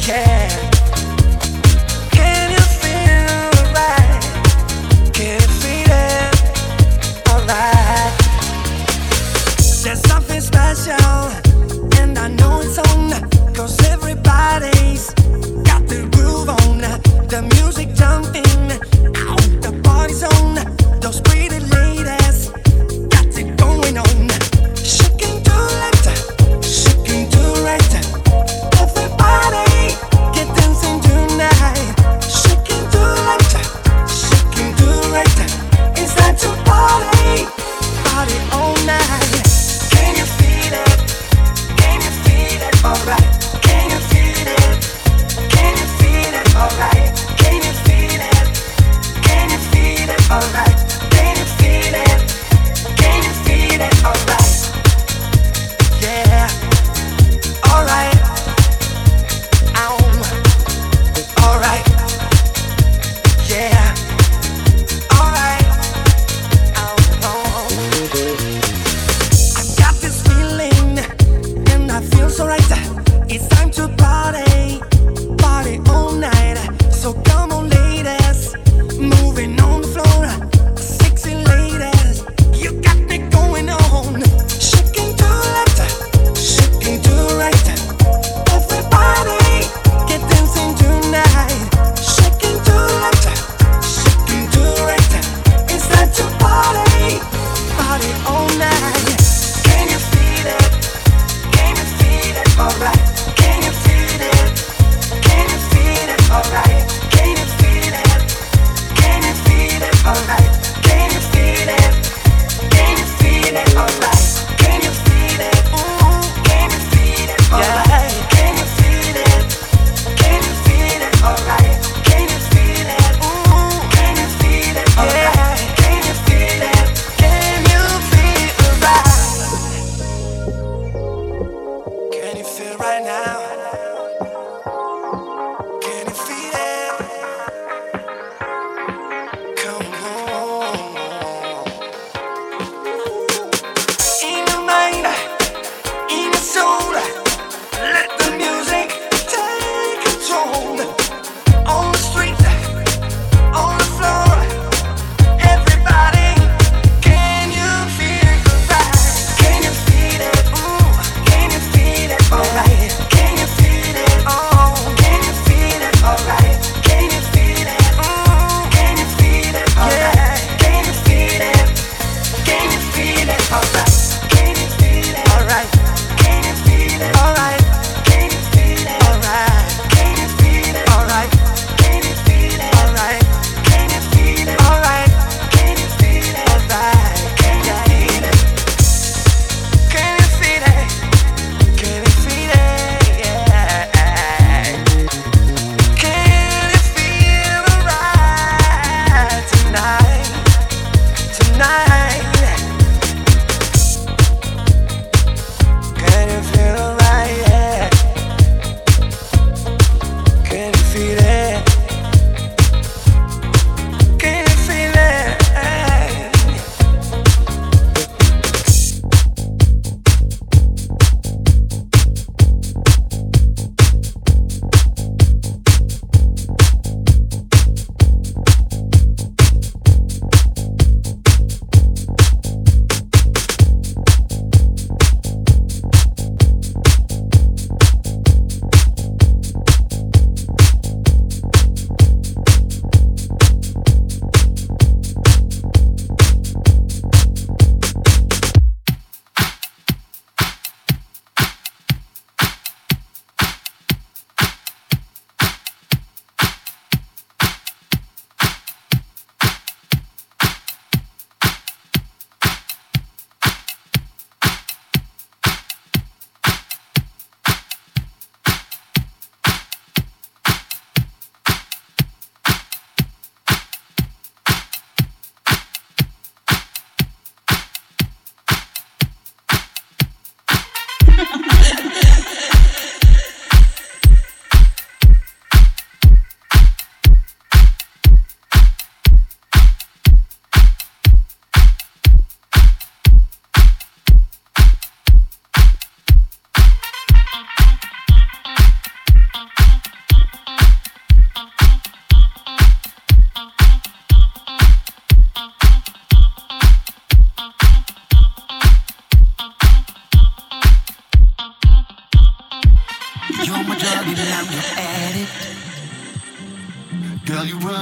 There's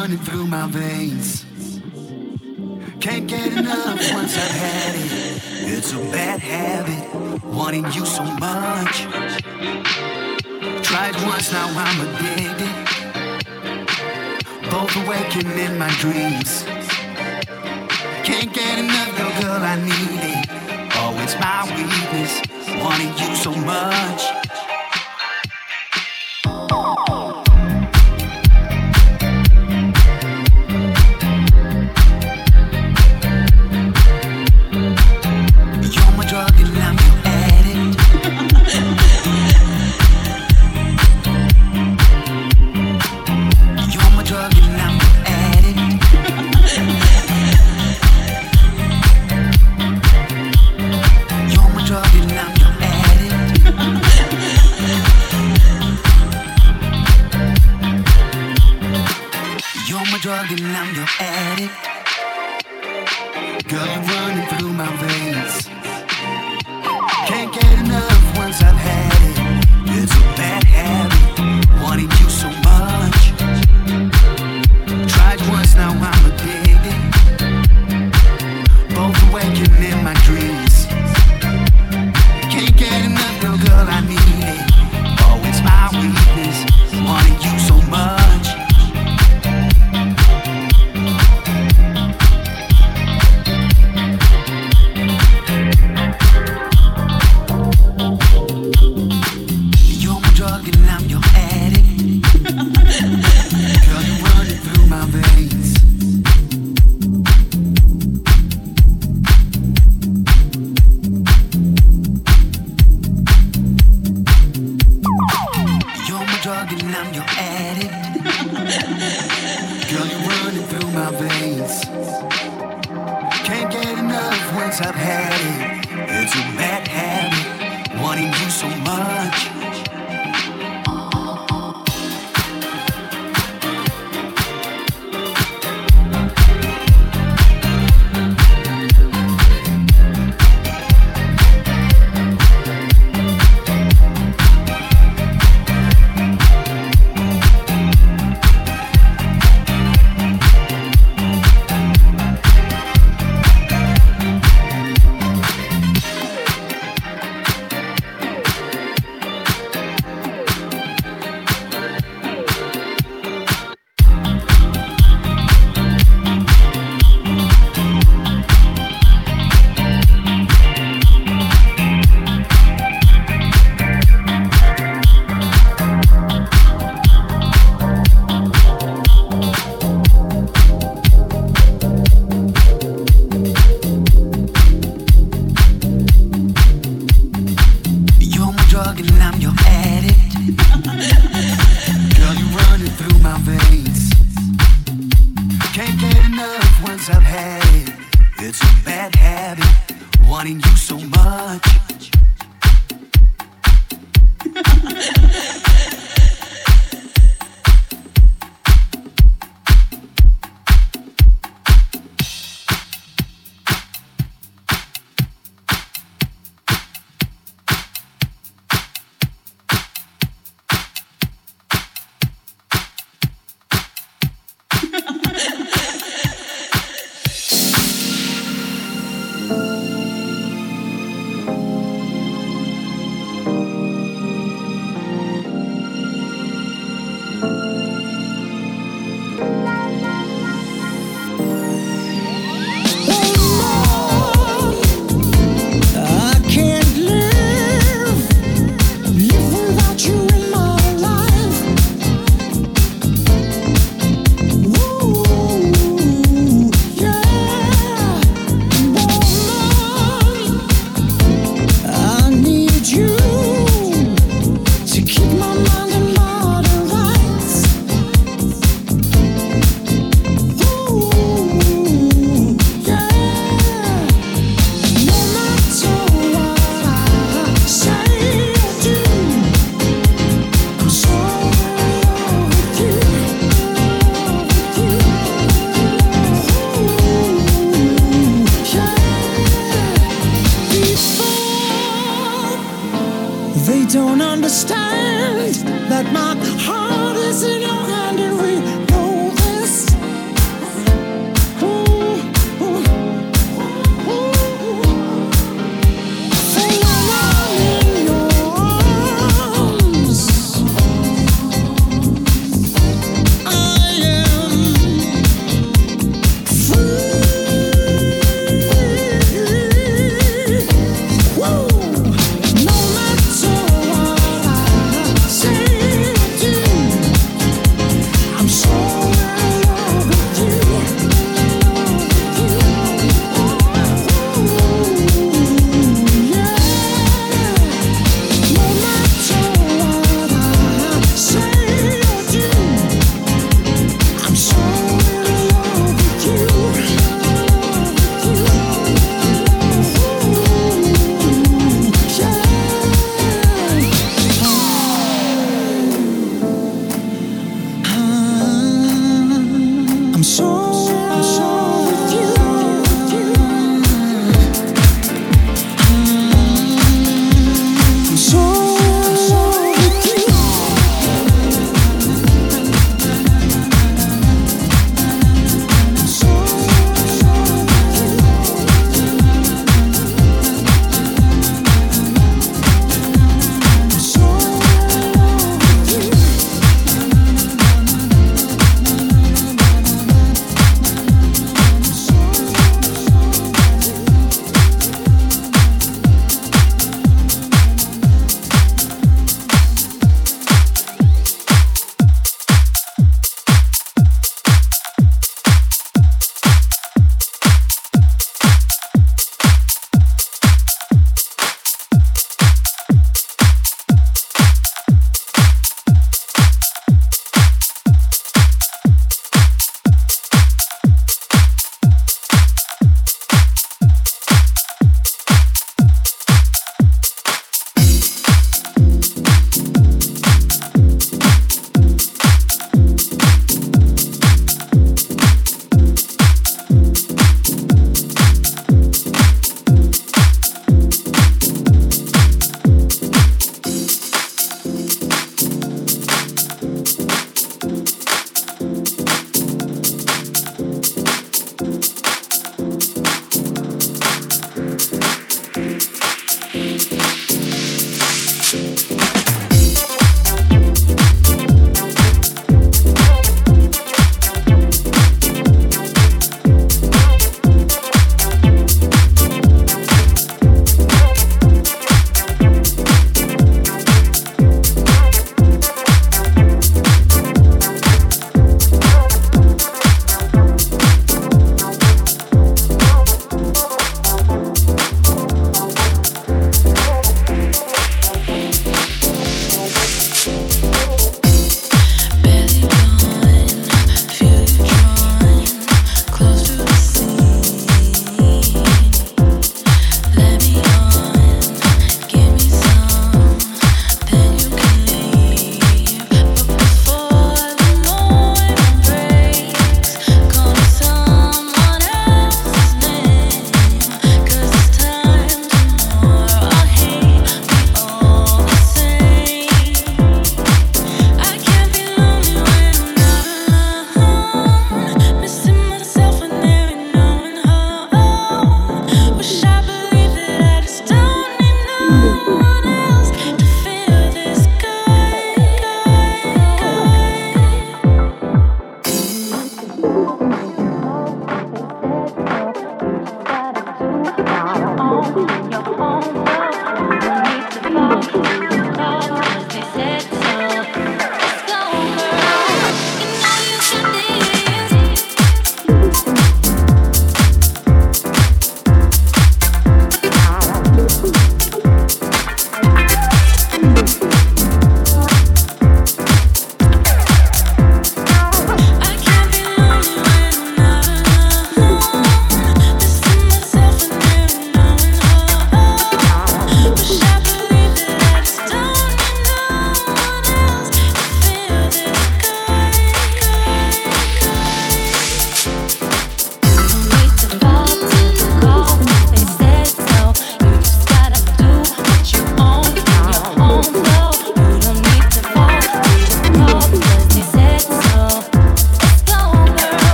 running through my veins. Can't get enough once I've had it. It's a bad habit, wanting you so much. Tried once, now I'm addicted. Both awakened in my dreams. Can't get enough, girl, girl, I need it. Oh, it's my weakness, wanting you so much.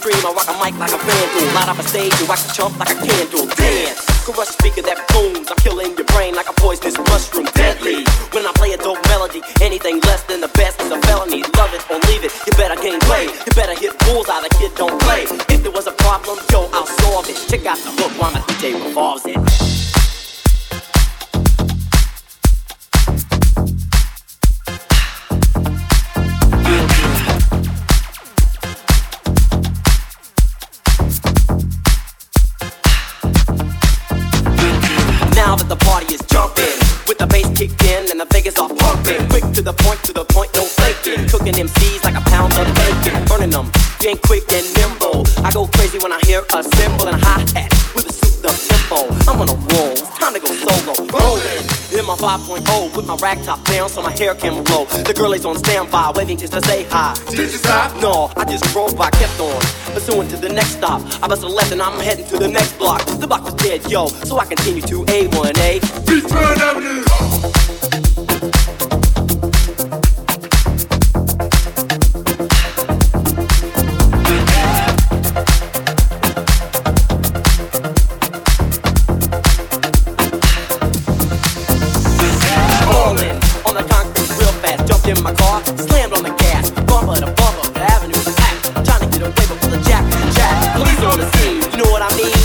The extreme. I rock a mic like a vandal, light up a stage and wax a chump like a candle. Dance, crush speaker that booms. I'm killing your brain like a poisonous mushroom, deadly. When I play a dope melody, anything less than the best is a felony. Love it or leave it. You better gain weight. You better hit bullseye. The kid don't play. If there was a problem, yo, I'll solve it. Check out the hook while my DJ revolves it. The bass kicked in and the Vegas are pumping. Quick to the point, to the point, no faking. Cooking MCs like a pound of bacon, burning them. Being quick and nimble. I go crazy when I hear a cymbal and a hi hat with a souped up tempo. I'm on a roll, it's time to go solo. Rolling in my 5.0 with my rack top down so my hair can blow. The girl is on standby, waiting just to say hi. Did you stop? No, I just drove by, kept on. Pursuing to the next stop. I bust a left and I'm heading to the next block. The block was dead, yo, so I continue to A1A. Beachfront Avenue. Bumper to bumper, the avenue is packed. Trying to get away before the jack jack. Police on the scene, you know what I mean?